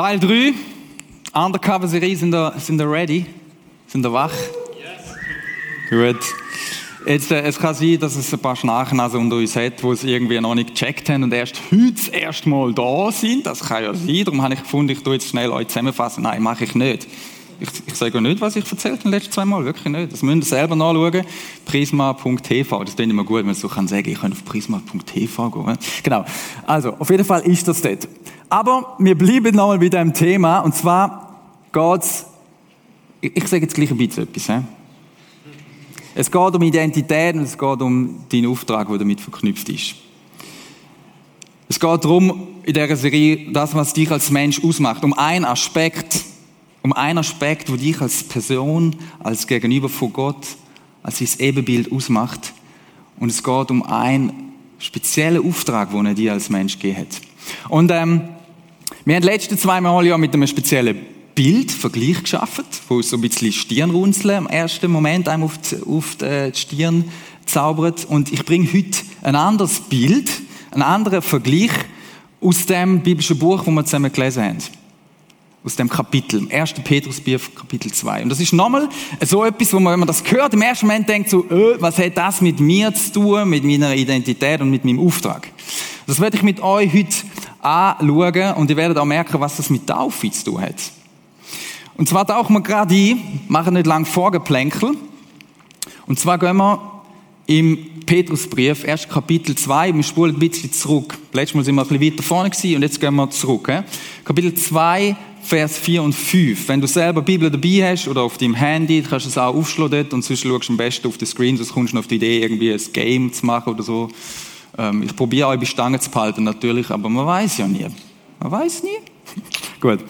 Teil 3, Undercover-Serie, sind ihr, sind ihr ready? Sind ihr wach? Yes. Gut. Jetzt, äh, es kann sein, dass es ein paar Schnarchnasen unter uns hat, die es irgendwie noch nicht gecheckt haben und erst heute das erste Mal da sind. Das kann ja sein. Darum habe ich gefunden, ich tue jetzt schnell euch zusammenfassen. Nein, mache ich nicht. Ich, ich sage ja nicht, was ich erzählt habe, den letzten zwei Mal. Wirklich nicht. Das müsst ihr selber nachschauen. Prisma.tv. Das klingt immer gut, wenn man so kann sagen, ich kann auf prisma.tv gehen. Genau. Also, auf jeden Fall ist das dort. Aber wir bleiben nochmal bei diesem Thema. Und zwar geht's, ich, ich sage jetzt gleich ein bisschen etwas. He? Es geht um Identität und es geht um deinen Auftrag, der damit verknüpft ist. Es geht darum, in dieser Serie, das, was dich als Mensch ausmacht, um einen Aspekt, um einen Aspekt, wo dich als Person, als Gegenüber von Gott, als sein Ebenbild ausmacht. Und es geht um einen speziellen Auftrag, den er dir als Mensch gegeben hat. Und ähm, wir haben die letzten zwei Mal ja mit einem speziellen Bild, Vergleich geschaffen, wo so ein bisschen Stirnrunzeln im ersten Moment einem auf die, auf die Stirn zaubert. Und ich bringe heute ein anderes Bild, einen anderen Vergleich aus dem biblischen Buch, wo wir zusammen gelesen haben. Aus dem Kapitel, 1. Petrusbrief, Kapitel 2. Und das ist nochmal so etwas, wo man, wenn man das hört, im ersten Moment denkt so, öh, was hat das mit mir zu tun, mit meiner Identität und mit meinem Auftrag? Das werde ich mit euch heute anschauen und ihr werdet auch merken, was das mit Taufe zu tun hat. Und zwar tauchen wir gerade ein, machen nicht lang Vorgeplänkel. Und zwar gehen wir im Petrusbrief, erst Kapitel 2, wir spulen ein bisschen zurück. Letztes Mal sind wir ein bisschen weiter vorne gewesen und jetzt gehen wir zurück. Kapitel 2, Vers 4 und 5. Wenn du selber Bibel dabei hast oder auf deinem Handy, kannst du es auch aufschlagen und sonst schaust du am besten auf den Screen, sonst kommst du auf die Idee, irgendwie ein Game zu machen oder so. Ähm, ich probiere euch bei Stange zu behalten natürlich, aber man weiß ja nie. Man weiß nie. Gut.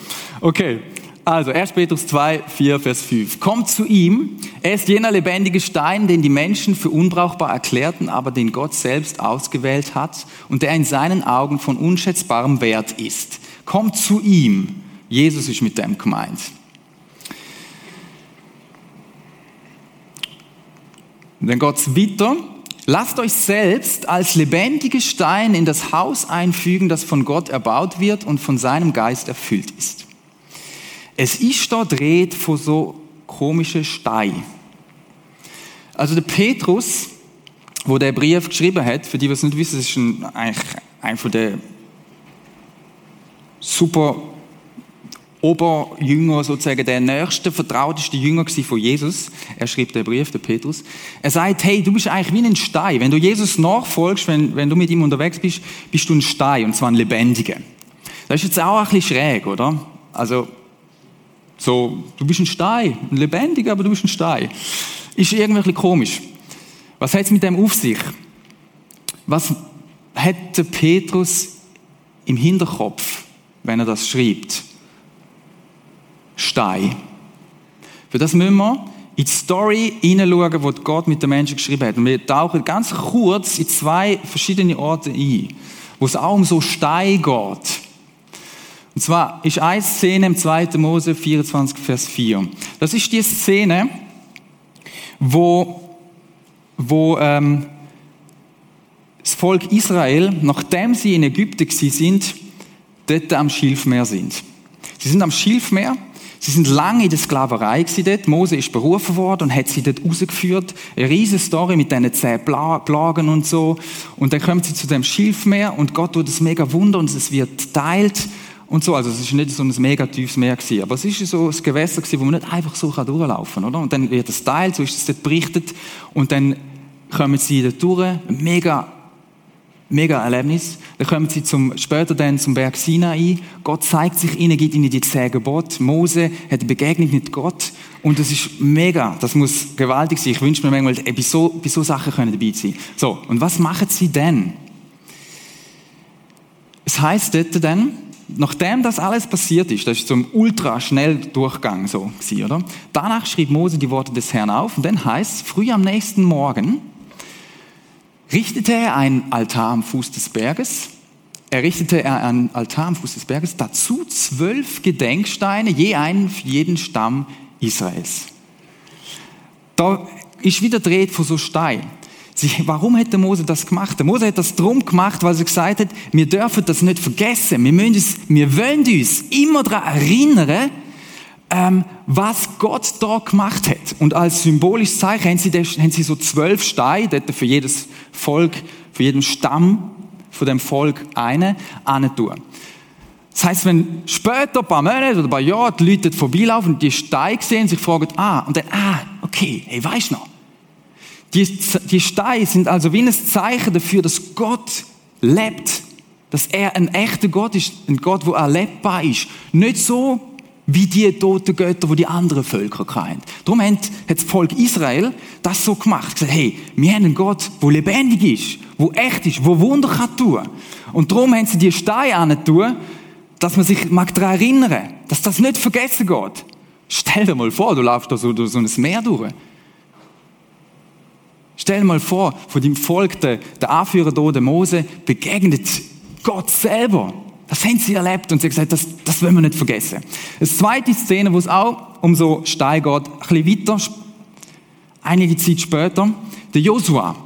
Okay. Also, 1. Petrus 2, 4, Vers 5. Kommt zu ihm. Er ist jener lebendige Stein, den die Menschen für unbrauchbar erklärten, aber den Gott selbst ausgewählt hat und der in seinen Augen von unschätzbarem Wert ist. Kommt zu ihm. Jesus ist mit dem gemeint. Und dann geht's weiter. Lasst euch selbst als lebendige Stein in das Haus einfügen, das von Gott erbaut wird und von seinem Geist erfüllt ist. Es ist da dreht von so komischen Steinen. Also der Petrus, wo der Brief geschrieben hat, für die, die es nicht wissen, ist ein, eigentlich ein von der super Oberjünger, sozusagen der nächste, vertrauteste Jünger von Jesus. Er schrieb den Brief, der Petrus. Er sagt, hey, du bist eigentlich wie ein Stein. Wenn du Jesus nachfolgst, wenn, wenn du mit ihm unterwegs bist, bist du ein Stein, und zwar ein lebendiger. Das ist jetzt auch ein bisschen schräg, oder? Also, so, du bist ein Stein, ein lebendiger, aber du bist ein Stein. Ist irgendwie komisch. Was hat es mit dem auf sich? Was hat der Petrus im Hinterkopf, wenn er das schreibt? Stein. Für das müssen wir in die Story hineinschauen, die Gott mit den Menschen geschrieben hat. Und wir tauchen ganz kurz in zwei verschiedene Orte ein, wo es auch um so Stein geht. Und zwar ist eine Szene im 2. Mose 24, Vers 4. Das ist die Szene, wo, wo ähm, das Volk Israel, nachdem sie in Ägypten sind, dort am Schilfmeer sind. Sie sind am Schilfmeer, sie sind lange in der Sklaverei dort. Mose ist berufen worden und hat sie dort rausgeführt. Eine riesige Story mit diesen zehn Plagen und so. Und dann kommen sie zu dem Schilfmeer und Gott tut das mega Wunder und es wird teilt und so. Also es ist nicht so ein mega tiefes Meer gewesen, aber es ist so ein Gewässer gewesen, wo man nicht einfach so durchlaufen kann, oder? Und dann wird es teilt, so ist es dort berichtet und dann kommen sie dort durch, mega, mega Erlebnis. Dann kommen sie zum, später dann zum Berg Sinai. Gott zeigt sich ihnen, gibt ihnen die zehn Gebote. Mose hat eine Begegnung mit Gott und das ist mega. Das muss gewaltig sein. Ich wünsche mir manchmal, bei so, bei so Sachen können dabei sein. So. Und was machen sie denn? Es heißt dort dann, nachdem das alles passiert ist, das ist so ein ultra schnell Durchgang so oder? Danach schrieb Mose die Worte des Herrn auf und dann heißt früh am nächsten Morgen richtete er einen Altar am Fuß des Berges. Er richtete er einen Altar am Fuß des Berges, dazu zwölf Gedenksteine, je einen für jeden Stamm Israels. Da ist wieder dreht von so Stein. Sie, warum hat der Mose das gemacht? Der Mose hat das drum gemacht, weil er gesagt hat, wir dürfen das nicht vergessen. Wir, müssen uns, wir wollen uns immer daran erinnern, ähm, was Gott da gemacht hat. Und als symbolisches Zeichen haben sie, haben sie so zwölf Steine, dort für jedes Volk, für jeden Stamm von dem Volk eine, tun. Das heißt, wenn später, ein paar Monate oder ein paar Jahre die Leute vorbeilaufen und die Steine sehen, sich fragen, ah, und dann, ah, okay, hey, du noch? Die, die Steine sind also wie ein Zeichen dafür, dass Gott lebt. Dass er ein echter Gott ist, ein Gott, wo erlebbar ist. Nicht so wie die toten Götter, wo die anderen Völker kennen. Darum hat das Volk Israel das so gemacht. Gesagt, hey, wir haben einen Gott, der lebendig ist, wo echt ist, wo Wunder kann tun. Und darum haben sie die Steine an dass man sich mag daran erinnern, dass das nicht vergessen geht. Stell dir mal vor, du laufst da so durch so ein Meer durch. Stell dir mal vor, von dem Volk, der, der Anführer hier, der Mose, begegnet Gott selber. Das haben sie erlebt und sie haben gesagt, das, das wollen wir nicht vergessen. Eine zweite Szene, wo es auch um so Stein geht, ein bisschen weiter, einige Zeit später, der Josua.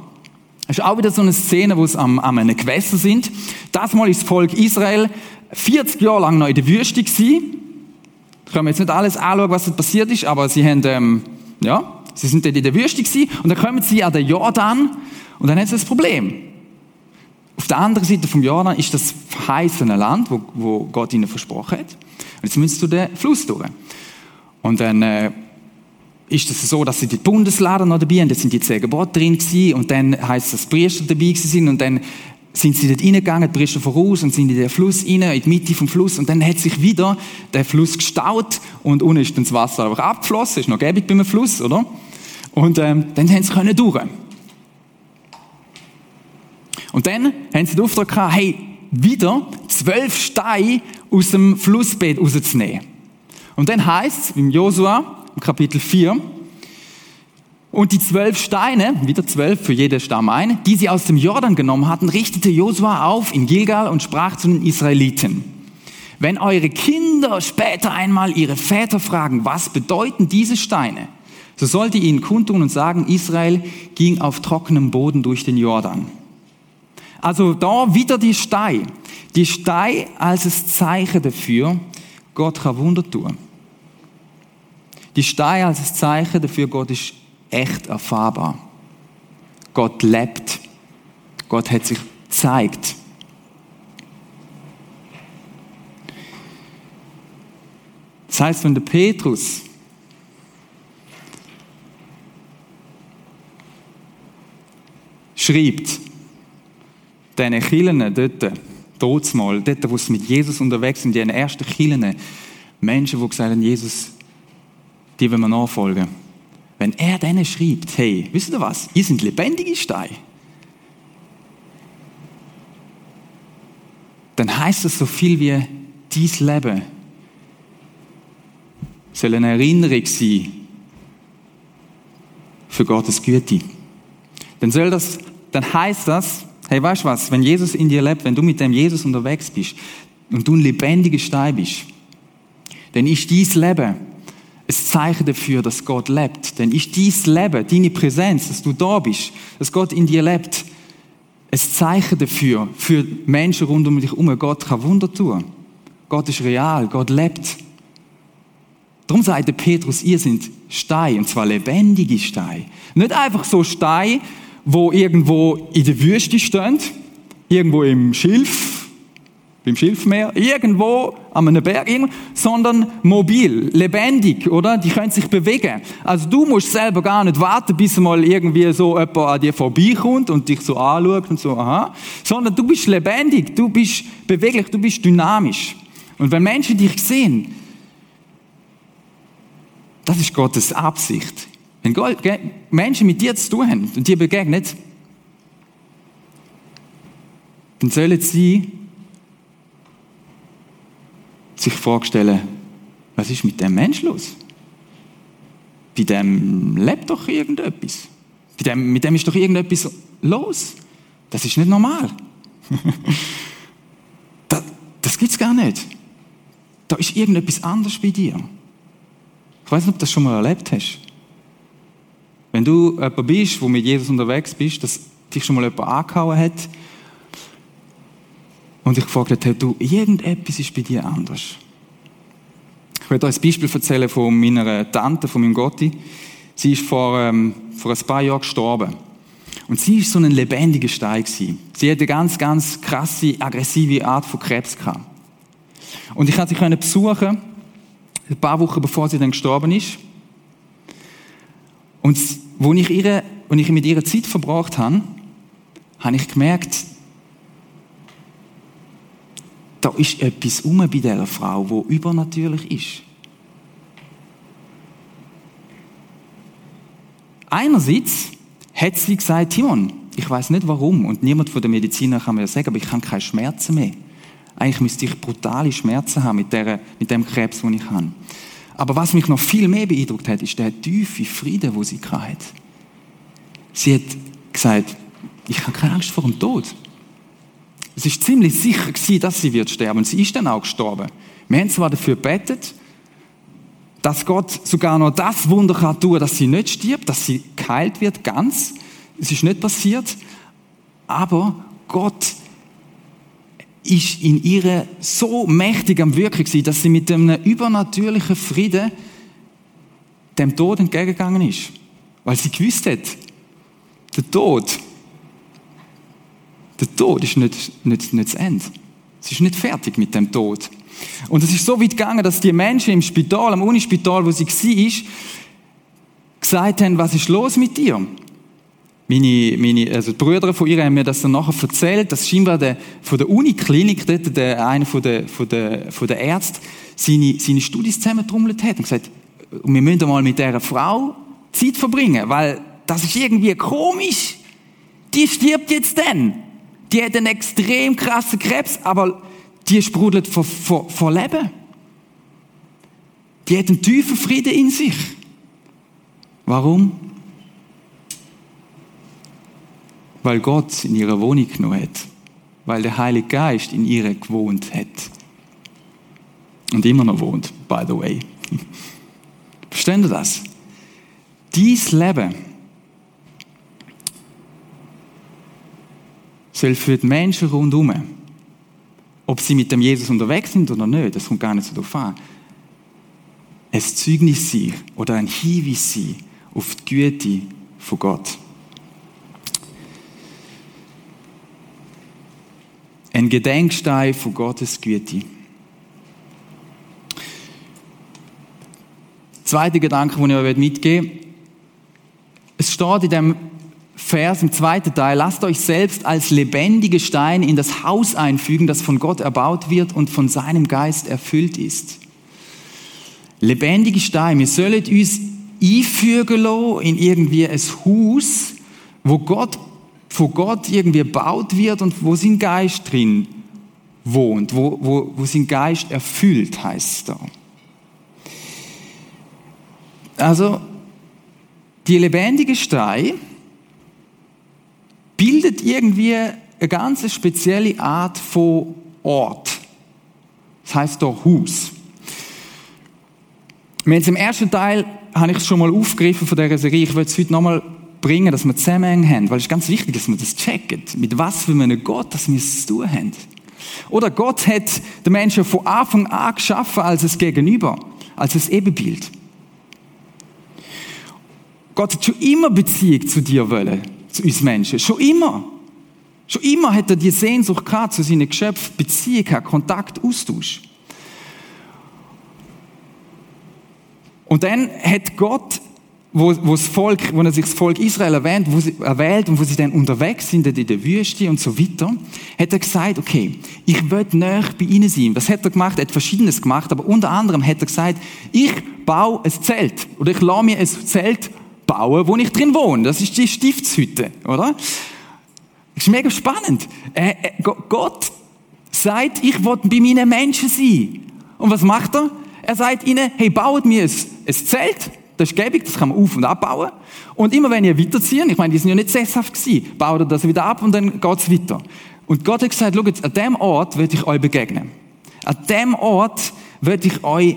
Das ist auch wieder so eine Szene, wo es am, am einem Gewässer sind. Das mal ist das Volk Israel 40 Jahre lang noch in der Wüste gewesen. Ich kann mir jetzt nicht alles anschauen, was passiert ist, aber sie haben, ähm, ja, sie sind dort in der Wüste gewesen und dann kommen sie an den Jordan und dann haben sie das Problem. Auf der anderen Seite vom Jordan ist das verheißene Land, wo, wo Gott ihnen versprochen hat. Und jetzt müssen sie den Fluss durch. Und dann äh, ist es das so, dass sie die Bundesladen noch dabei haben, da sind die zehn Gebote drin gewesen, und dann heißt es, dass Priester dabei sind und dann sind sie dort reingegangen, die Priester voraus und sind in den Fluss rein, in die Mitte vom Fluss und dann hat sich wieder der Fluss gestaut und unten ist dann das Wasser einfach abgeflossen, ist noch gäbig beim Fluss, oder? Und ähm, dann haben sie können durch. Und dann haben sie den Auftrag gehabt, hey, wieder zwölf Steine aus dem Flussbett rauszunehmen. Und dann heißt es im Josua, im Kapitel 4, und die zwölf Steine, wieder zwölf für jeden Stamm ein, die sie aus dem Jordan genommen hatten, richtete Josua auf in Gilgal und sprach zu den Israeliten. Wenn eure Kinder später einmal ihre Väter fragen, was bedeuten diese Steine, so sollt ihr ihnen kundtun und sagen, Israel ging auf trockenem Boden durch den Jordan. Also da wieder die Stei. Die Stei als das Zeichen dafür, Gott kann Wunder tun. Die Stei als das Zeichen dafür, Gott ist echt erfahrbar. Gott lebt. Gott hat sich gezeigt. Das heißt, wenn der Petrus schreibt, diesen Kirchen dort, dort mal, dort, wo sie mit Jesus unterwegs sind, die ersten Kirchen, Menschen, die gesagt haben, Jesus, die wollen wir nachfolgen. Wenn er denen schreibt, hey, wisst ihr was, ihr sind lebendige Steine, dann heißt das so viel wie, dies Leben soll eine Erinnerung sein für Gottes Güte. Dann soll das, dann heißt das, Hey, weißt du was? Wenn Jesus in dir lebt, wenn du mit dem Jesus unterwegs bist und du ein lebendiger Stein bist, dann ist dies Leben ein Zeichen dafür, dass Gott lebt. Dann ist dies Leben, deine Präsenz, dass du da bist, dass Gott in dir lebt, ein Zeichen dafür, für Menschen rund um dich herum. Gott kann Wunder tun. Gott ist real, Gott lebt. Darum sagt der Petrus, ihr sind Steine, und zwar lebendige Steine. Nicht einfach so Steine, wo irgendwo in der Wüste stehen, irgendwo im Schilf, beim Schilfmeer, irgendwo an einem Berg, sondern mobil, lebendig, oder? Die können sich bewegen. Also du musst selber gar nicht warten, bis mal irgendwie so jemand an dir vorbeikommt und dich so anschaut und so, aha. Sondern du bist lebendig, du bist beweglich, du bist dynamisch. Und wenn Menschen dich sehen, das ist Gottes Absicht. Wenn Menschen mit dir zu tun haben und dir begegnet, dann sollen sie sich vorstellen, was ist mit dem Mensch los? Bei dem lebt doch irgendetwas. Bei dem, mit dem ist doch irgendetwas los. Das ist nicht normal. das das gibt es gar nicht. Da ist irgendetwas anders bei dir. Ich weiß nicht, ob du das schon mal erlebt hast. Wenn du jemand bist, wo mit Jesus unterwegs bist, dass dich schon mal jemand angehauen hat und dich gefragt hat, du, irgendetwas ist bei dir anders. Ich werde euch ein Beispiel erzählen von meiner Tante, von meinem Gotti. Sie ist vor, ähm, vor ein paar Jahren gestorben. Und sie ist so ein lebendiger Stein gewesen. Sie hatte eine ganz, ganz krasse, aggressive Art von Krebs gehabt. Und ich konnte sie besuchen, ein paar Wochen bevor sie dann gestorben ist. Und wo ich, ihre, wo ich mit ihrer Zeit verbracht habe, habe ich gemerkt, da ist etwas um bei dieser Frau, wo übernatürlich ist. Einerseits hat sie gesagt, Timon, ich weiß nicht warum und niemand von den Medizinern kann mir sagen, aber ich habe keine Schmerzen mehr. Eigentlich müsste ich brutale Schmerzen haben mit, der, mit dem Krebs, den ich habe. Aber was mich noch viel mehr beeindruckt hat, ist der tiefe Frieden, wo sie hat. Sie hat gesagt, ich habe keine Angst vor dem Tod. Es ist ziemlich sicher gewesen, dass sie wird sterben. Und sie ist dann auch gestorben. Wir haben zwar dafür gebetet, dass Gott sogar noch das Wunder kann tun, dass sie nicht stirbt, dass sie geheilt wird, ganz. Es ist nicht passiert. Aber Gott ist in ihr so mächtig am Wirken gewesen, dass sie mit einem übernatürlichen Frieden dem Tod entgegengegangen ist. Weil sie gewusst hat, der Tod, der Tod ist nicht, nicht, nicht das Ende. Sie ist nicht fertig mit dem Tod. Und es ist so weit gegangen, dass die Menschen im Spital, am Unispital, wo sie war, gesagt haben, was ist los mit dir? Meine, meine, also die Brüder von ihr haben mir das dann nachher erzählt, dass scheinbar der, von der Uniklinik, dort der, einer von der, von der, von der Ärzte, seine, seine Studis zusammentrommelt hat und gesagt, wir müssen mal mit dieser Frau Zeit verbringen, weil das ist irgendwie komisch. Die stirbt jetzt dann. Die hat einen extrem krassen Krebs, aber die sprudelt vor, vor, vor Leben. Die hat einen tiefen Frieden in sich. Warum? Weil Gott in ihrer Wohnung genommen hat, weil der Heilige Geist in ihr gewohnt hat. Und immer noch wohnt, by the way. Verstehen Sie das? Dies Leben soll für die Menschen rundherum, ob sie mit dem Jesus unterwegs sind oder nicht, das kommt gar nicht so darauf an, ein Zeugnis sein oder ein Hinweis sein auf die Güte von Gott. Ein Gedenkstein von Gottes Güte. Zweiter Gedanke, den ich euch mitgeben möchte. Es steht in dem Vers im zweiten Teil, lasst euch selbst als lebendige Steine in das Haus einfügen, das von Gott erbaut wird und von seinem Geist erfüllt ist. Lebendige Steine. Wir sollen uns einfügen in irgendwie ein Haus, wo Gott von Gott irgendwie gebaut wird und wo sein Geist drin wohnt, wo, wo, wo sein Geist erfüllt, heißt es da. Also, die lebendige Stein bildet irgendwie eine ganz spezielle Art von Ort. Das heißt doch Haus. Wir im ersten Teil, habe ich es schon mal aufgegriffen von dieser Serie, ich will es heute nochmal bringen, dass wir Zusammenhänge haben, weil es ist ganz wichtig, dass wir das checken, mit was für einem Gott, dass wir es zu tun haben. Oder Gott hat den Menschen von Anfang an geschaffen als es Gegenüber, als es Ebenbild. Gott hat schon immer Beziehung zu dir wollen, zu uns Menschen. Schon immer. Schon immer hat er die Sehnsucht gehabt zu seinen Geschöpfen, Beziehung gehabt, Kontakt, Austausch. Und dann hat Gott wo, wo, das Volk, wo er sich das Volk Israel erwähnt, wo sie, erwählt und wo sie dann unterwegs sind in der Wüste und so weiter, hat er gesagt, okay, ich will näher bei ihnen sein. Was hat er gemacht? Er hat Verschiedenes gemacht, aber unter anderem hat er gesagt, ich baue ein Zelt oder ich lasse mir ein Zelt bauen, wo ich drin wohne. Das ist die Stiftshütte, oder? Das ist mega spannend. Äh, äh, Gott sagt, ich will bei meinen Menschen sein. Und was macht er? Er sagt ihnen, hey, baut mir ein, ein Zelt, das ist gäbig, das kann man auf- und abbauen. Und immer wenn ihr weiterziehen, ich meine, die sind ja nicht sesshaft gewesen, baut ihr das wieder ab und dann geht's weiter. Und Gott hat gesagt, schaut, an dem Ort werde ich euch begegnen. An dem Ort werde ich euch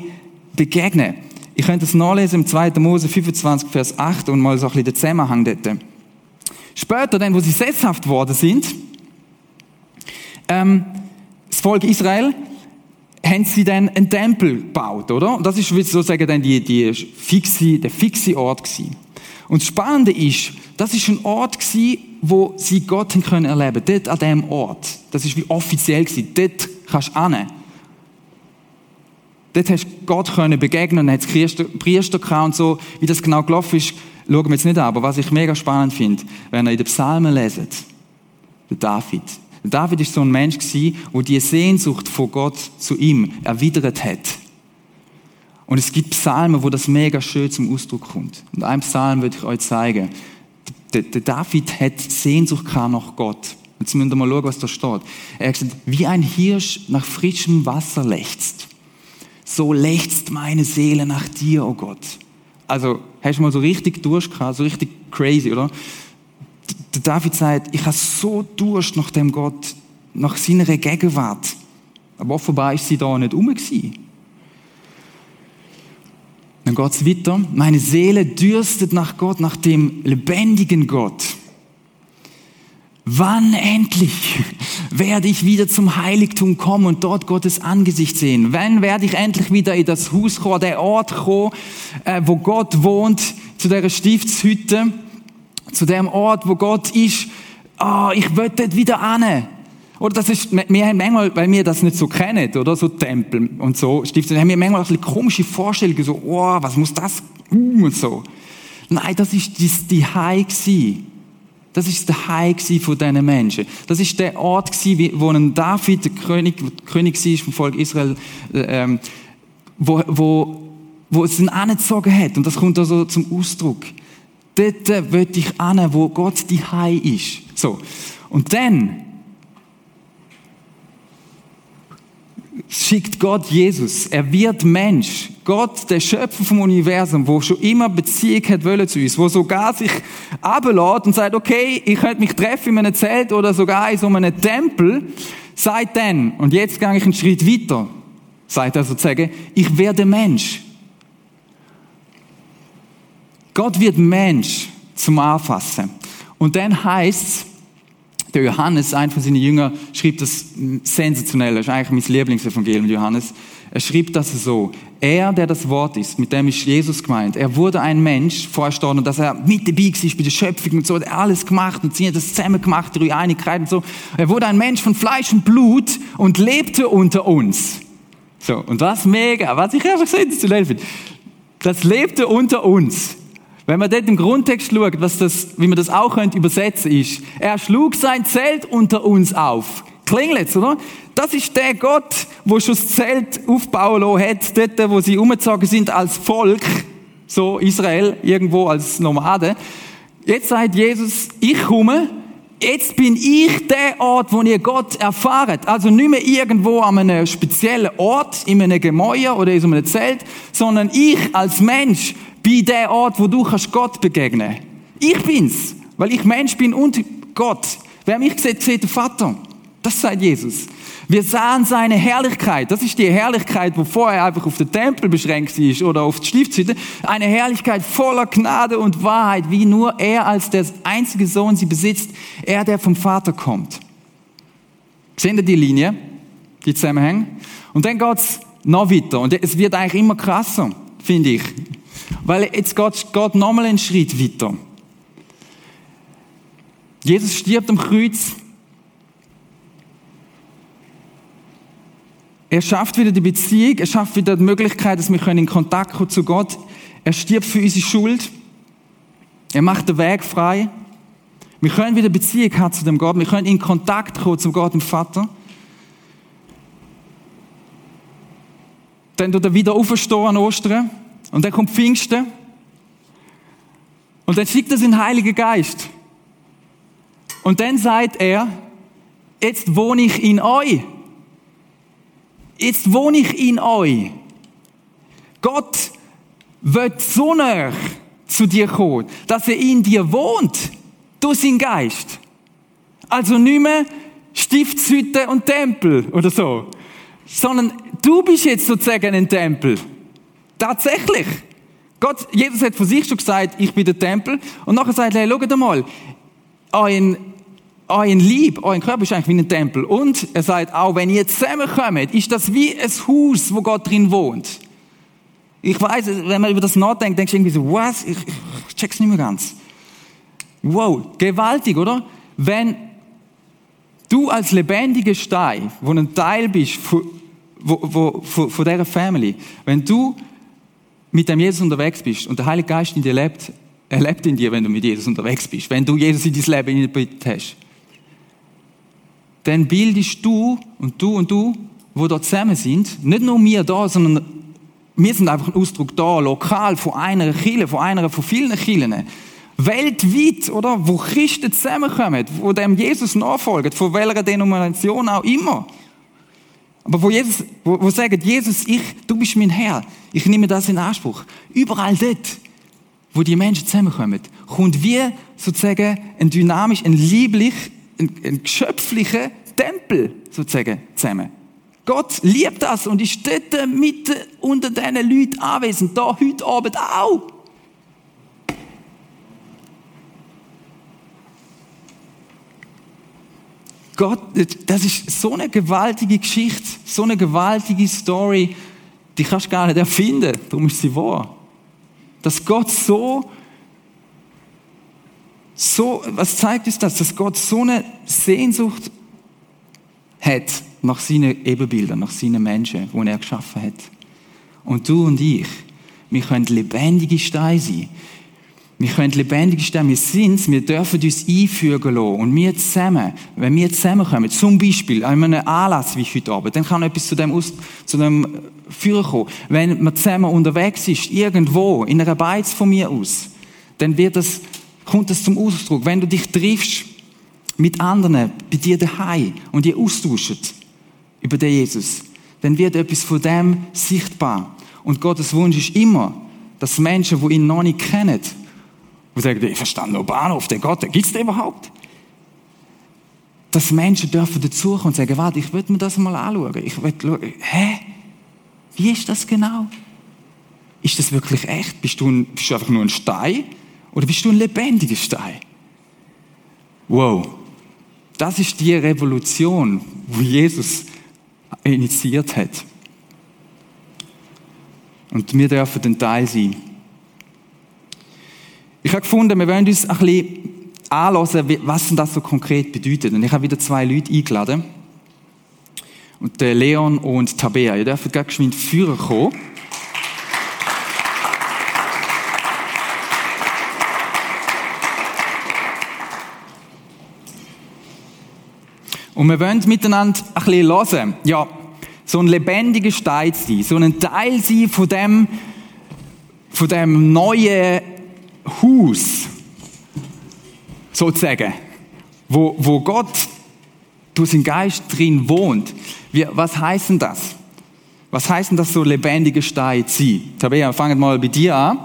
begegnen. Ich könnte es nachlesen im 2. Mose 25, Vers 8 und mal so ein bisschen den Zusammenhang dort. Später, dann, wo sie sesshaft worden sind, ähm, das Volk Israel, haben sie dann einen Tempel gebaut, oder? Und das ist sozusagen dann die, die fixe, der fixe Ort gewesen. Und das Spannende ist, das ist ein Ort gewesen, wo sie Gott können erleben. Dort an diesem Ort. Das ist wie offiziell gewesen. Dort kannst du hin. Dort hast du Gott können begegnen, dann hat es Priester, Priester und so. Wie das genau gelaufen ist, schauen wir jetzt nicht an. Aber was ich mega spannend finde, wenn ihr in den Psalmen leset, der David. David ist so ein Mensch gewesen, der die Sehnsucht von Gott zu ihm erwidert hat. Und es gibt Psalmen, wo das mega schön zum Ausdruck kommt. Und einen Psalm würde ich euch zeigen. Der, der David hat Sehnsucht nach Gott. Jetzt müssen wir mal schauen, was da steht. Er hat gesagt, wie ein Hirsch nach frischem Wasser lechzt. So lechzt meine Seele nach dir, oh Gott. Also, hast du mal so richtig Durst gehabt, so richtig crazy, oder? Der David sagt, ich habe so Durst nach dem Gott, nach seiner Gegenwart. Aber offenbar ist sie da nicht rum. Dann geht es weiter. Meine Seele dürstet nach Gott, nach dem lebendigen Gott. Wann endlich werde ich wieder zum Heiligtum kommen und dort Gottes Angesicht sehen? Wann werde ich endlich wieder in das Haus kommen, der Ort kommen, äh, wo Gott wohnt, zu der Stiftshütte, zu dem Ort, wo Gott ist? Oh, ich will dort wieder an. Oder das ist, wir haben manchmal, weil wir das nicht so kennen, oder so Tempel und so Stifte, haben wir manchmal ein bisschen komische Vorstellungen, so, oh, was muss das, uh, und so. Nein, das ist die, die High gewesen. Das ist der High von diesen Menschen. Das ist der Ort gewesen, wo ein David, der König, der König war vom Volk Israel, äh, ähm, wo, wo, wo es ihn angezogen hat. Und das kommt also zum Ausdruck. Dort will ich an, wo Gott die High ist. So. Und dann, schickt Gott Jesus. Er wird Mensch. Gott, der Schöpfer vom Universum, wo schon immer Beziehung hat wollen zu uns, wo sogar sich ablädt und sagt, okay, ich könnte mich treffen in einem Zelt oder sogar in so einem Tempel, sagt dann, und jetzt gehe ich einen Schritt weiter, sagt er sozusagen, ich werde Mensch. Gott wird Mensch zum Anfassen. Und dann heißt der Johannes, ein von seinen Jüngern, schrieb das sensationell. Das ist eigentlich mein Lieblingsevangelium, Johannes. Er schrieb das so. Er, der das Wort ist, mit dem ist Jesus gemeint. Er wurde ein Mensch, vorstanden, dass er mit dabei war bei der Schöpfung und so, hat alles gemacht und sie hat das zusammen gemacht, die Einigkeit und so. Er wurde ein Mensch von Fleisch und Blut und lebte unter uns. So. Und was mega, was ich einfach sensationell finde. Das lebte unter uns. Wenn man dort im Grundtext schaut, was das, wie man das auch könnte übersetzen ist, er schlug sein Zelt unter uns auf. Klingelt's, oder? Das ist der Gott, wo schon das Zelt aufbauen hat, dort, wo sie umgezogen sind als Volk, so Israel, irgendwo als Nomade. Jetzt sagt Jesus, ich komme, jetzt bin ich der Ort, wo ihr Gott erfahrt. Also nicht mehr irgendwo an einem speziellen Ort, in einem Gemäuer oder in einem Zelt, sondern ich als Mensch bin der Ort, wo du kannst Gott begegnen. Ich bin's, weil ich Mensch bin und Gott. Wer mich sieht, sieht den Vater. Das sagt Jesus. Wir sahen seine Herrlichkeit. Das ist die Herrlichkeit, wo vorher einfach auf den Tempel beschränkt ist oder auf die Stiftshütte. Eine Herrlichkeit voller Gnade und Wahrheit, wie nur er als der einzige Sohn sie besitzt. Er, der vom Vater kommt. Sehen Sie die Linie? Die Zusammenhänge? Und dann geht's noch weiter. Und es wird eigentlich immer krasser, finde ich. Weil jetzt geht, geht nochmal einen Schritt weiter. Jesus stirbt am Kreuz. Er schafft wieder die Beziehung, er schafft wieder die Möglichkeit, dass wir in Kontakt kommen zu Gott. Er stirbt für unsere Schuld. Er macht den Weg frei. Wir können wieder Beziehung haben zu dem Gott. Wir können in Kontakt kommen zum Gott, dem Vater. Dann tut er wieder auferstehen an Ostern. Und dann kommt Pfingsten. Und dann schickt er den Heiligen Geist. Und dann sagt er, jetzt wohne ich in euch. Jetzt wohne ich in euch. Gott wird so nah zu dir kommen, dass er in dir wohnt, durch seinen Geist. Also nicht mehr Stiftshütte und Tempel oder so, sondern du bist jetzt sozusagen ein Tempel. Tatsächlich. Gott, Jesus hat von sich schon gesagt, ich bin der Tempel. Und nachher sagt er, hey, schaut mal, euer, euer Lieb, euer Körper ist eigentlich wie ein Tempel. Und er sagt auch, wenn ihr zusammenkommt, ist das wie ein Haus, wo Gott drin wohnt. Ich weiß, wenn man über das nachdenkt, denkst du irgendwie so, was? Ich, ich check's nicht mehr ganz. Wow, gewaltig, oder? Wenn du als lebendiger Stein, wo ein Teil bist von, wo, wo, von, von dieser Family, wenn du mit dem Jesus unterwegs bist und der Heilige Geist in dir lebt, er lebt in dir, wenn du mit Jesus unterwegs bist, wenn du Jesus in dein Leben hineingebracht hast, dann bildest du und du und du, wo dort zusammen sind, nicht nur wir da, sondern wir sind einfach ein Ausdruck da, lokal, von einer Kirche, von einer von vielen Kirchen, weltweit, oder, wo Christen zusammenkommen, wo dem Jesus nachfolgen, von welcher Denomination auch immer. Aber wo Jesus, wo, wo sagen, Jesus, ich, du bist mein Herr, ich nehme das in Anspruch. Überall dort, wo die Menschen zusammenkommen, kommt wie sozusagen ein dynamisch, ein lieblich, ein, ein geschöpflicher Tempel sozusagen zusammen. Gott liebt das und ist dort mitten unter diesen Leuten anwesend, da heute Abend auch. Gott, das ist so eine gewaltige Geschichte, so eine gewaltige Story, die kannst du gar nicht erfinden, darum ist sie wahr. Dass Gott so, so, was zeigt uns das? Dass Gott so eine Sehnsucht hat nach seinen Ebenbildern, nach seinen Menschen, die er geschaffen hat. Und du und ich, wir können lebendige Steine sein. Wir können lebendig stehen, wir sind wir dürfen uns einfügen lassen. Und wir zusammen, wenn wir zusammenkommen, zum Beispiel an einem Anlass wie heute Abend, dann kann etwas zu dem, Aus, zu dem Führen kommen. Wenn man zusammen unterwegs ist, irgendwo, in einer Beiz von mir aus, dann wird das, kommt das zum Ausdruck. Wenn du dich triffst mit anderen, bei dir daheim und ihr austauscht über den Jesus, dann wird etwas von dem sichtbar. Und Gottes Wunsch ist immer, dass Menschen, die ihn noch nicht kennen, und sagen, ich verstand nur Bahnhof, der Gott, der gibt's den überhaupt? Dass Menschen dürfen dazukommen und sagen, warte, ich will mir das mal anschauen. Ich will hä? Wie ist das genau? Ist das wirklich echt? Bist du, ein, bist du einfach nur ein Stein? Oder bist du ein lebendiger Stein? Wow. Das ist die Revolution, die Jesus initiiert hat. Und wir dürfen ein Teil sein. Ich habe gefunden, wir wollen uns ein bisschen anhören, was das so konkret bedeutet. Und ich habe wieder zwei Leute eingeladen. Und der Leon und Tabea. Ihr dürft gleich geschwind führen kommen. Und wir wollen miteinander ein bisschen hören. Ja, so ein lebendiger Stein sein, so ein Teil sein von dem, von dem neuen Haus, sozusagen, wo, wo Gott durch seinen Geist drin wohnt. Wie, was heißt denn das? Was heißt denn das, so lebendige Stein zu sein? Tabea, fangen mal bei dir an.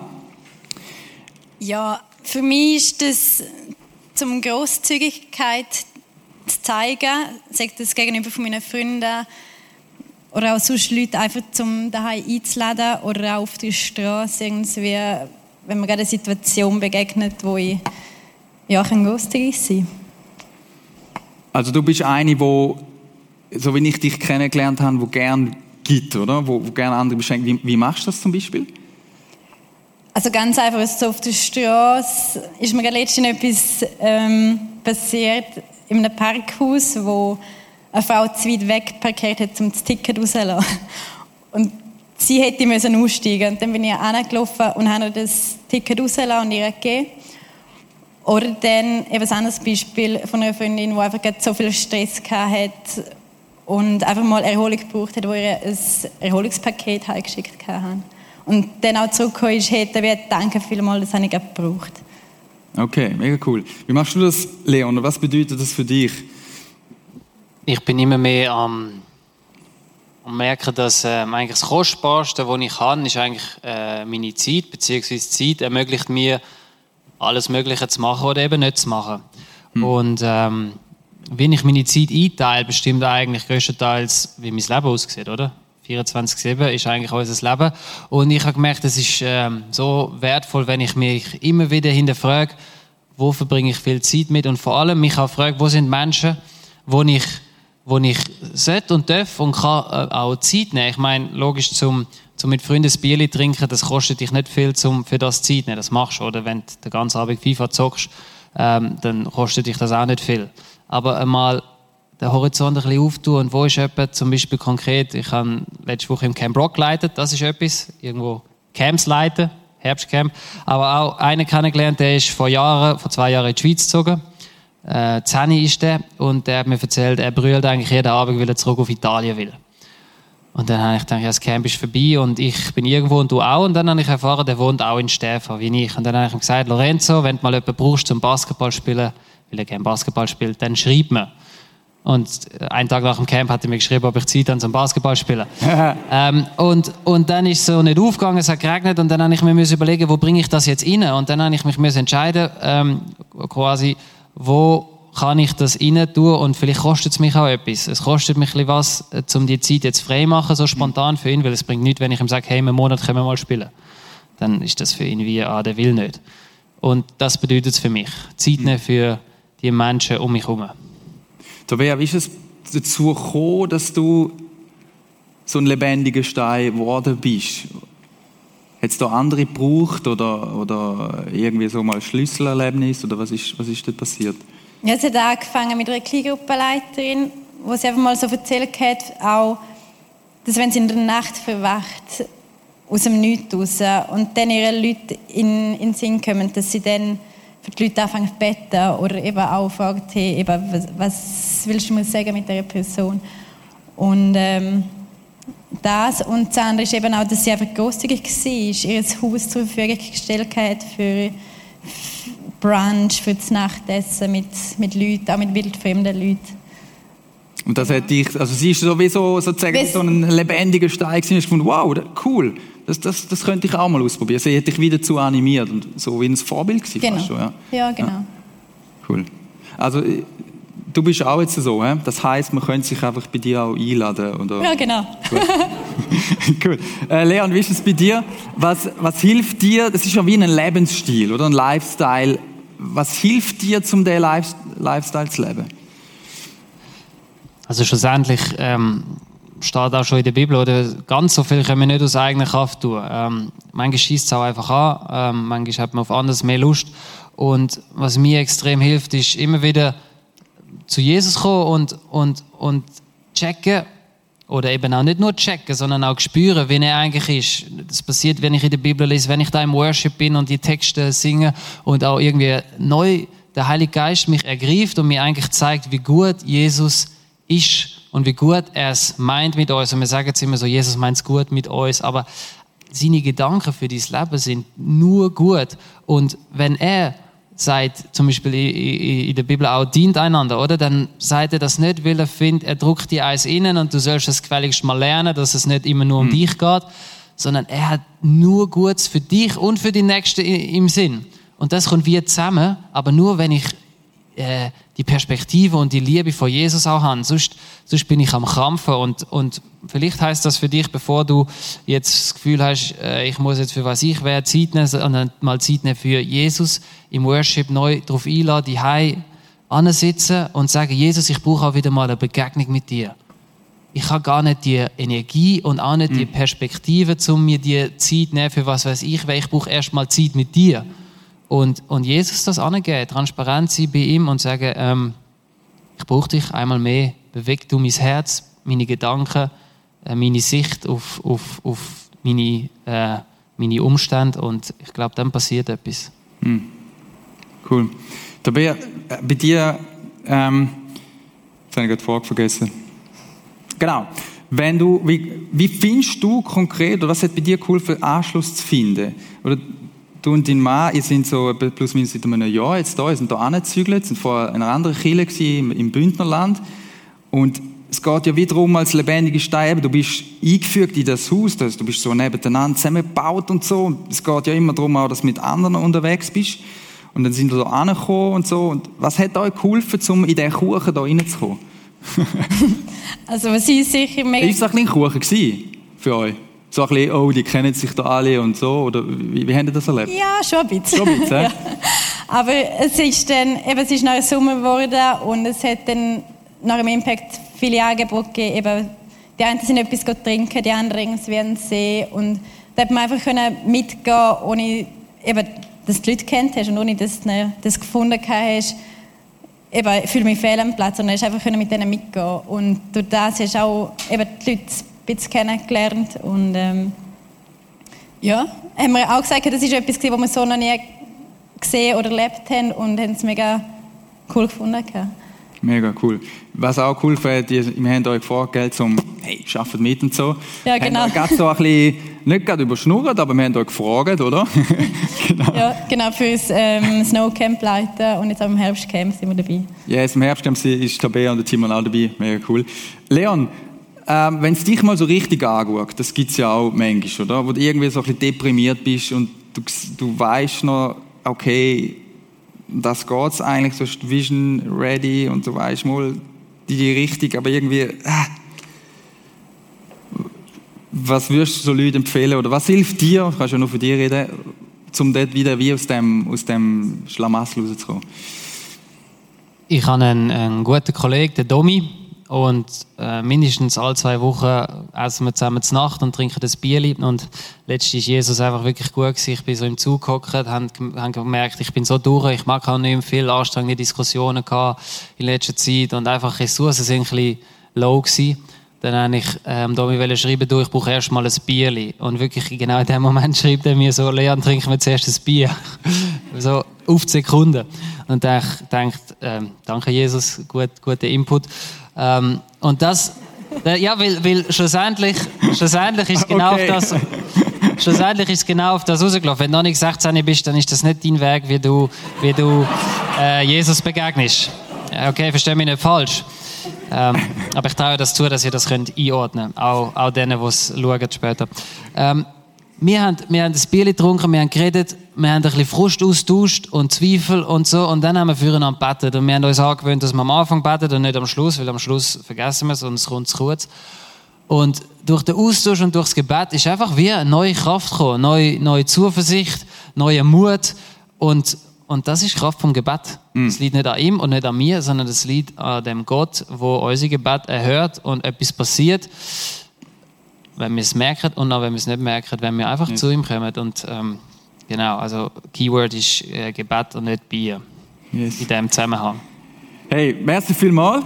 Ja, für mich ist das, zum Großzügigkeit zu zeigen, sagt das gegenüber von meinen Freunden oder auch sonst Leute einfach zum daheim einzuladen oder auch auf der Straße irgendwie wenn mir gerade eine Situation begegnet, wo ich ja, ein großzügig sein Also du bist eine, wo so wie ich dich kennengelernt habe, wo gern gibt, oder? Wo, wo gern andere beschenkt. Wie, wie machst du das zum Beispiel? Also ganz einfach, so auf der Straße ist mir letztens etwas ähm, passiert in einem Parkhaus, wo eine Frau zu weit weg parkiert hat, um das Ticket rauszulassen. Und sie hätte müssen aussteigen. Und dann bin ich angelaufen und habe das Ticket rausgelassen und ihr gegeben. Oder dann eben ein anderes Beispiel von einer Freundin, die einfach so viel Stress hatte und einfach mal Erholung gebraucht hat, wo ihr ein Erholungspaket heimgeschickt hat. Und dann auch zurückgekommen ist, hätte wir danke vielmals, das habe ich gebraucht. Okay, mega cool. Wie machst du das, Leon? Was bedeutet das für dich? Ich bin immer mehr am und merke, dass äh, eigentlich das Kostbarste, was ich kann, ist eigentlich äh, meine Zeit, beziehungsweise Zeit ermöglicht mir, alles Mögliche zu machen oder eben nicht zu machen. Hm. Und ähm, wenn ich meine Zeit einteile, bestimmt eigentlich größtenteils, wie mein Leben aussieht, oder? 24-7 ist eigentlich unser Leben. Und ich habe gemerkt, es ist ähm, so wertvoll, wenn ich mich immer wieder hinterfrage, wo verbringe ich viel Zeit mit und vor allem mich auch frage, wo sind Menschen, wo ich, wo ich sollte und darf und kann äh, auch Zeit nehmen. Ich meine, logisch, zum, zum mit Freunden ein Bier trinken, das kostet dich nicht viel, zum für das Zeit nehmen. Das machst du, oder? Wenn du den ganzen Abend FIFA zockst, ähm, dann kostet dich das auch nicht viel. Aber einmal den Horizont ein bisschen auftun und wo ist jemand, zum Beispiel konkret, ich habe letzte Woche im Camp Rock geleitet, das ist etwas, irgendwo Camps leiten, Herbstcamp, aber auch einen kennengelernt, der ist vor Jahren, vor zwei Jahren in die Schweiz gezogen, äh, Zeni ist der, und der hat mir erzählt, er brüllt eigentlich jeden Abend, weil er zurück auf Italien will. Und dann habe ich gedacht, ja, das Camp ist vorbei und ich bin irgendwo und du auch. Und dann habe ich erfahren, der wohnt auch in Stäfa, wie ich. Und dann habe ich ihm gesagt, Lorenzo, wenn du mal jemanden brauchst zum Basketball spielen, weil er gerne Basketball spielt, dann schreib mir. Und einen Tag nach dem Camp hat er mir geschrieben, ob ich Zeit habe zum Basketball spielen. ähm, und, und dann ist es so nicht aufgegangen, es hat geregnet und dann habe ich mir müssen überlegen, wo bringe ich das jetzt rein? Und dann habe ich mich müssen entscheiden, ähm, quasi, wo kann ich das rein tun und vielleicht kostet es mich auch etwas. Es kostet mich ein was, äh, um die Zeit jetzt frei machen, so spontan für ihn, weil es bringt nichts, wenn ich ihm sage, hey, einen Monat können wir mal spielen. Dann ist das für ihn wie, ah, der will nicht. Und das bedeutet es für mich. Zeit nehmen für die Menschen um mich herum. Tabea, wie ist es dazu gekommen, dass du so ein lebendiger Stein geworden bist? Hat es da andere gebraucht oder, oder irgendwie so mal Schlüsselerlebnis oder was ist, was ist dort passiert? Ja, es hat angefangen mit einer Kleingruppenleiterin, wo sie einfach mal so erzählt hat, auch, dass wenn sie in der Nacht verwacht, aus dem Nichts raus, und dann ihre Leute in, in den Sinn kommen, dass sie dann für die Leute anfangen zu beten oder eben auch fragt, hey, eben, was, was willst du mir sagen mit dieser Person? Und ähm, das und das andere ist eben auch, dass sie einfach großzügig war, ihr Haus zur Verfügung gestellt hat für Brunch, für das Nachtessen mit, mit Leuten, auch mit wildfremden Leuten. Und das hat dich, also sie ist sowieso sozusagen Bis, so ein lebendiger Stein gewesen, ich gefunden, wow, cool, das, das, das könnte ich auch mal ausprobieren. Sie hat dich wieder zu animiert und so wie ein Vorbild gewesen genau. schon, ja. Ja, genau. Ja. Cool. Also du bist auch jetzt so, he? das heißt, man könnte sich einfach bei dir auch einladen. Oder? Ja, genau. cool. Äh, Leon, wie ist es bei dir? Was, was hilft dir? Das ist ja wie ein Lebensstil oder ein Lifestyle. Was hilft dir, um diesen Lifestyle zu leben? Also schlussendlich ähm, steht auch schon in der Bibel, oder ganz so viel können wir nicht aus eigener Kraft tun. Ähm, manchmal schießt es auch einfach an, ähm, manchmal hat man auf anderes mehr Lust. Und was mir extrem hilft, ist immer wieder zu Jesus kommen und, und, und checken, oder eben auch nicht nur checken, sondern auch spüren, wie er eigentlich ist. Das passiert, wenn ich in der Bibel lese, wenn ich da im Worship bin und die Texte singe und auch irgendwie neu der Heilige Geist mich ergreift und mir eigentlich zeigt, wie gut Jesus ist und wie gut er es meint mit uns. Und wir sagen jetzt immer so, Jesus meint es gut mit uns, aber seine Gedanken für dieses Leben sind nur gut. Und wenn er sagt, zum Beispiel in der Bibel auch, dient einander, oder? Dann sagt er das nicht, weil er findet, er druckt die Eis innen und du sollst es gefälligst mal lernen, dass es nicht immer nur um mhm. dich geht, sondern er hat nur Gutes für dich und für die Nächsten im Sinn. Und das kommt wir zusammen, aber nur wenn ich äh, die Perspektive und die Liebe von Jesus auch haben. Sonst, sonst bin ich am Krampfen und, und vielleicht heißt das für dich, bevor du jetzt das Gefühl hast, äh, ich muss jetzt für was ich wäre, Zeit nehmen, sondern mal Zeit nehmen für Jesus, im Worship neu darauf einladen, die Hause ansitzen und sagen, Jesus, ich brauche auch wieder mal eine Begegnung mit dir. Ich habe gar nicht die Energie und auch nicht die mhm. Perspektive, um mir die Zeit nehmen für was weiß ich, weil ich brauche erst mal Zeit mit dir. Und, und Jesus das angeben, transparent sein bei ihm und sagen, ähm, ich brauche dich einmal mehr, beweg du mein Herz, meine Gedanken, äh, meine Sicht auf, auf, auf meine, äh, meine Umstände und ich glaube, dann passiert etwas. Hm. Cool. Dabei, äh, bei dir, ähm, jetzt habe ich gerade Frage vergessen. Genau. Wenn du, wie, wie findest du konkret, oder was hat bei dir geholfen, Anschluss zu finden? Oder du und dein Mann, ihr sind so plus minus seit einem Jahr jetzt da, ihr sind da angezügelt, sind vor einer anderen Kirche im, im Bündnerland. Und es geht ja wiederum als lebendige Stein, du bist eingefügt in das Haus, also du bist so nebeneinander zusammengebaut und so. Und es geht ja immer darum, auch, dass du mit anderen unterwegs bist. Und dann sind wir da angekommen und so. Und was hat euch geholfen, um in diesen Kuchen da reinzukommen? also was ich sicher mega... Ist es ein Kuchen gewesen? für euch? So ein bisschen, oh, die kennen sich da alle und so, oder wie, wie habt ihr das erlebt? Ja, schon ein bisschen. Schon ein bisschen, ja. Aber es ist dann, eben, es ist nachher Sommer geworden und es hat dann nach dem Impact viele Angebote gegeben. Eben, die einen sind etwas trinken, die anderen an den See und da hat man einfach können mitgehen, ohne eben, dass du die Leute kennt hast und ohne dass du das gefunden hast. Eben, ich fühle mich fehl am Platz und dann hast einfach mit denen mitgehen und durch das hast du auch eben die Leute bisschen kennengelernt und ähm, ja, haben wir auch gesagt, das ist etwas, was wir so noch nie gesehen oder erlebt haben und haben es mega cool gefunden. Mega cool. Was auch cool fand, wir haben euch gefragt, zum hey, arbeitet mit und so. Ja, genau. Haben euch so ein bisschen, nicht gerade überschnurrt, aber wir haben euch gefragt, oder? genau. Ja, genau, für das ähm, Snowcamp leiten und jetzt auch im Herbstcamp sind wir dabei. Ja, yes, im Herbstcamp ist Tabea und der Timon auch dabei. Mega cool. Leon, ähm, wenn es dich mal so richtig anschaut, das gibt es ja auch manchmal, oder? Wo du irgendwie so ein bisschen deprimiert bist und du, du weißt noch, okay, das geht's eigentlich, so ist Vision ready und du weißt mal die, die Richtung, aber irgendwie, äh, was würdest du so Leuten empfehlen oder was hilft dir, kannst ja nur für dich reden, um dort wieder wie aus dem, aus dem Schlamassel rauszukommen? Ich habe einen, einen guten Kollegen, den Domi, und äh, mindestens alle zwei Wochen essen wir zusammen zur Nacht und trinken das Bier. Und letztens war Jesus einfach wirklich gut. Gewesen. Ich bin so im Zug gehockt, habe gemerkt, ich bin so durch, ich mag auch nicht mehr viel anstrengende Diskussionen gehabt in letzter Zeit und einfach Ressourcen sind ein bisschen low gewesen. Dann habe ich ähm, Domi schreiben, du, ich brauche erstmal ein Bier. Und wirklich genau in dem Moment schreibt er mir so, Leon, trinken wir zuerst ein Bier. so auf die Sekunde. Und ich denkt, ähm, danke Jesus, gut, guter Input. Ähm, und das, äh, ja, weil, weil schlussendlich, schlussendlich ist genau okay. das, schlussendlich ist genau auf das rausgelaufen. Wenn du noch nicht 16 bist, dann ist das nicht dein Weg, wie du, wie du äh, Jesus begegnest. Okay, verstehe mich nicht falsch. Ähm, aber ich traue das zu, dass ihr das könnt einordnen könnt. Auch, auch denen, die es schauen später. Ähm, wir haben, wir haben ein Bier getrunken, wir haben geredet, wir haben ein bisschen Frust austauscht und Zweifel und so. Und dann haben wir füreinander gebetet. Und wir haben uns angewöhnt, dass wir am Anfang beten und nicht am Schluss, weil am Schluss vergessen wir es und es kommt zu kurz. Und durch den Austausch und durch das Gebet ist einfach wie eine neue Kraft gekommen, neue, neue Zuversicht, neuer Mut. Und, und das ist die Kraft vom Gebet. Mm. Das liegt nicht an ihm und nicht an mir, sondern das liegt an dem Gott, wo unser Gebet erhört und etwas passiert wenn wir es merken und auch wenn wir es nicht merken, wenn wir einfach ja. zu ihm kommen. Und ähm, genau, also Keyword ist äh, Gebet und nicht Bier. Yes. In diesem Zusammenhang. Hey, merci vielmals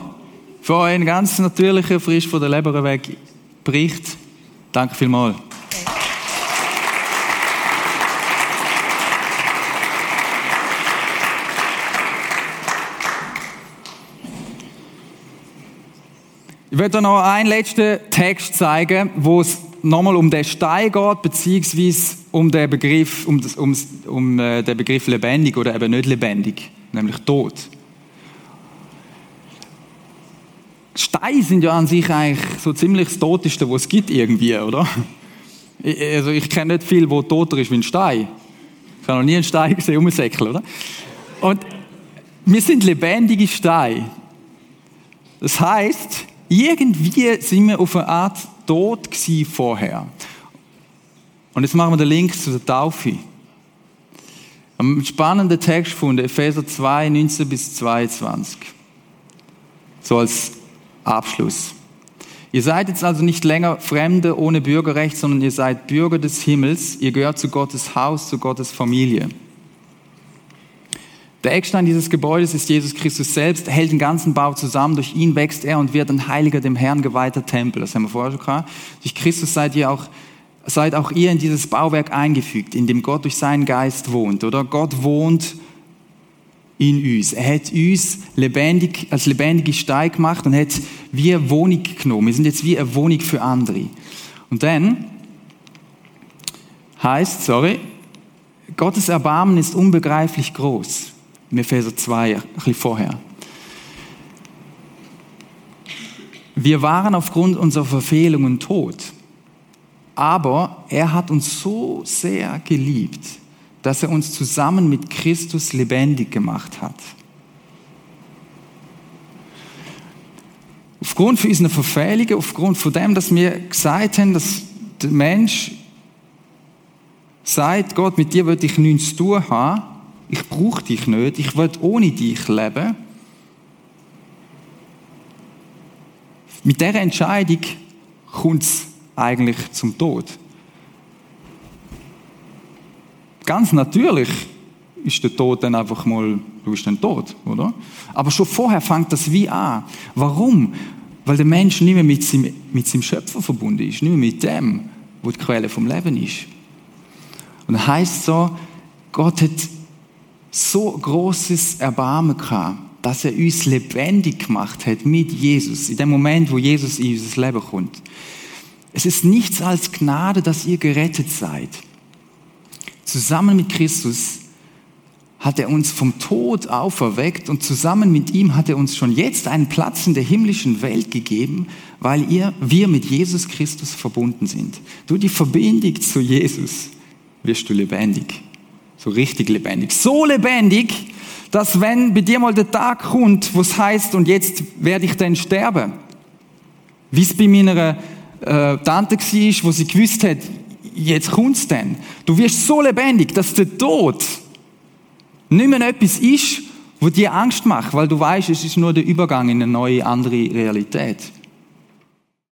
für euren ganz natürlichen, frisch von der Leber weg Bericht. Danke vielmals. Ich werde noch einen letzten Text zeigen, wo es nochmal um den Stein geht, beziehungsweise um den Begriff, um, das, um, um äh, den Begriff lebendig oder eben nicht lebendig, nämlich tot. Steine sind ja an sich eigentlich so ziemlich das Toteste, was es gibt irgendwie, oder? Also ich kenne nicht viel, wo toter ist wie ein Stein. Ich habe noch nie einen Stein gesehen, umsäckeln, oder? Und wir sind lebendige Steine. Das heißt, irgendwie sind wir auf eine Art tot vorher. Und jetzt machen wir den Link zu der Taufe. Ein spannender Text von Epheser 2, 19 bis 22. So als Abschluss. Ihr seid jetzt also nicht länger Fremde ohne Bürgerrecht, sondern ihr seid Bürger des Himmels. Ihr gehört zu Gottes Haus, zu Gottes Familie. Der Eckstein dieses Gebäudes ist Jesus Christus selbst, hält den ganzen Bau zusammen, durch ihn wächst er und wird ein heiliger, dem Herrn geweihter Tempel. Das haben wir vorher schon gehabt. Durch Christus seid ihr auch, seid auch ihr in dieses Bauwerk eingefügt, in dem Gott durch seinen Geist wohnt, oder? Gott wohnt in uns. Er hat uns lebendig, als lebendige Stein gemacht und hat eine Wohnung genommen. Wir sind jetzt wie eine Wohnung für andere. Und dann heißt, sorry, Gottes Erbarmen ist unbegreiflich groß. Im Epheser 2, ein bisschen vorher. Wir waren aufgrund unserer Verfehlungen tot. Aber er hat uns so sehr geliebt, dass er uns zusammen mit Christus lebendig gemacht hat. Aufgrund von unseren Verfehlungen, aufgrund von dem, dass wir gesagt haben, dass der Mensch sagt, Gott, mit dir will ich nichts tun haben, ich brauche dich nicht, ich will ohne dich leben. Mit dieser Entscheidung kommt es eigentlich zum Tod. Ganz natürlich ist der Tod dann einfach mal, du bist dann tot, oder? Aber schon vorher fängt das wie an. Warum? Weil der Mensch nicht mehr mit seinem, mit seinem Schöpfer verbunden ist, nicht mehr mit dem, wo die Quelle vom Leben ist. Und heißt so, Gott hat so großes Erbarmen gehabt, dass er uns lebendig gemacht hat mit Jesus, in dem Moment, wo Jesus in unser Leben kommt. Es ist nichts als Gnade, dass ihr gerettet seid. Zusammen mit Christus hat er uns vom Tod auferweckt und zusammen mit ihm hat er uns schon jetzt einen Platz in der himmlischen Welt gegeben, weil ihr, wir mit Jesus Christus verbunden sind. Du die Verbindung zu Jesus wirst du lebendig. So richtig lebendig. So lebendig, dass wenn bei dir mal der Tag kommt, wo es heißt, und jetzt werde ich dann sterben, wie es bei meiner äh, Tante war, wo sie gewusst hat, jetzt kommt's denn. Du wirst so lebendig, dass der Tod nicht mehr etwas ist, wo dir Angst macht, weil du weißt, es ist nur der Übergang in eine neue, andere Realität.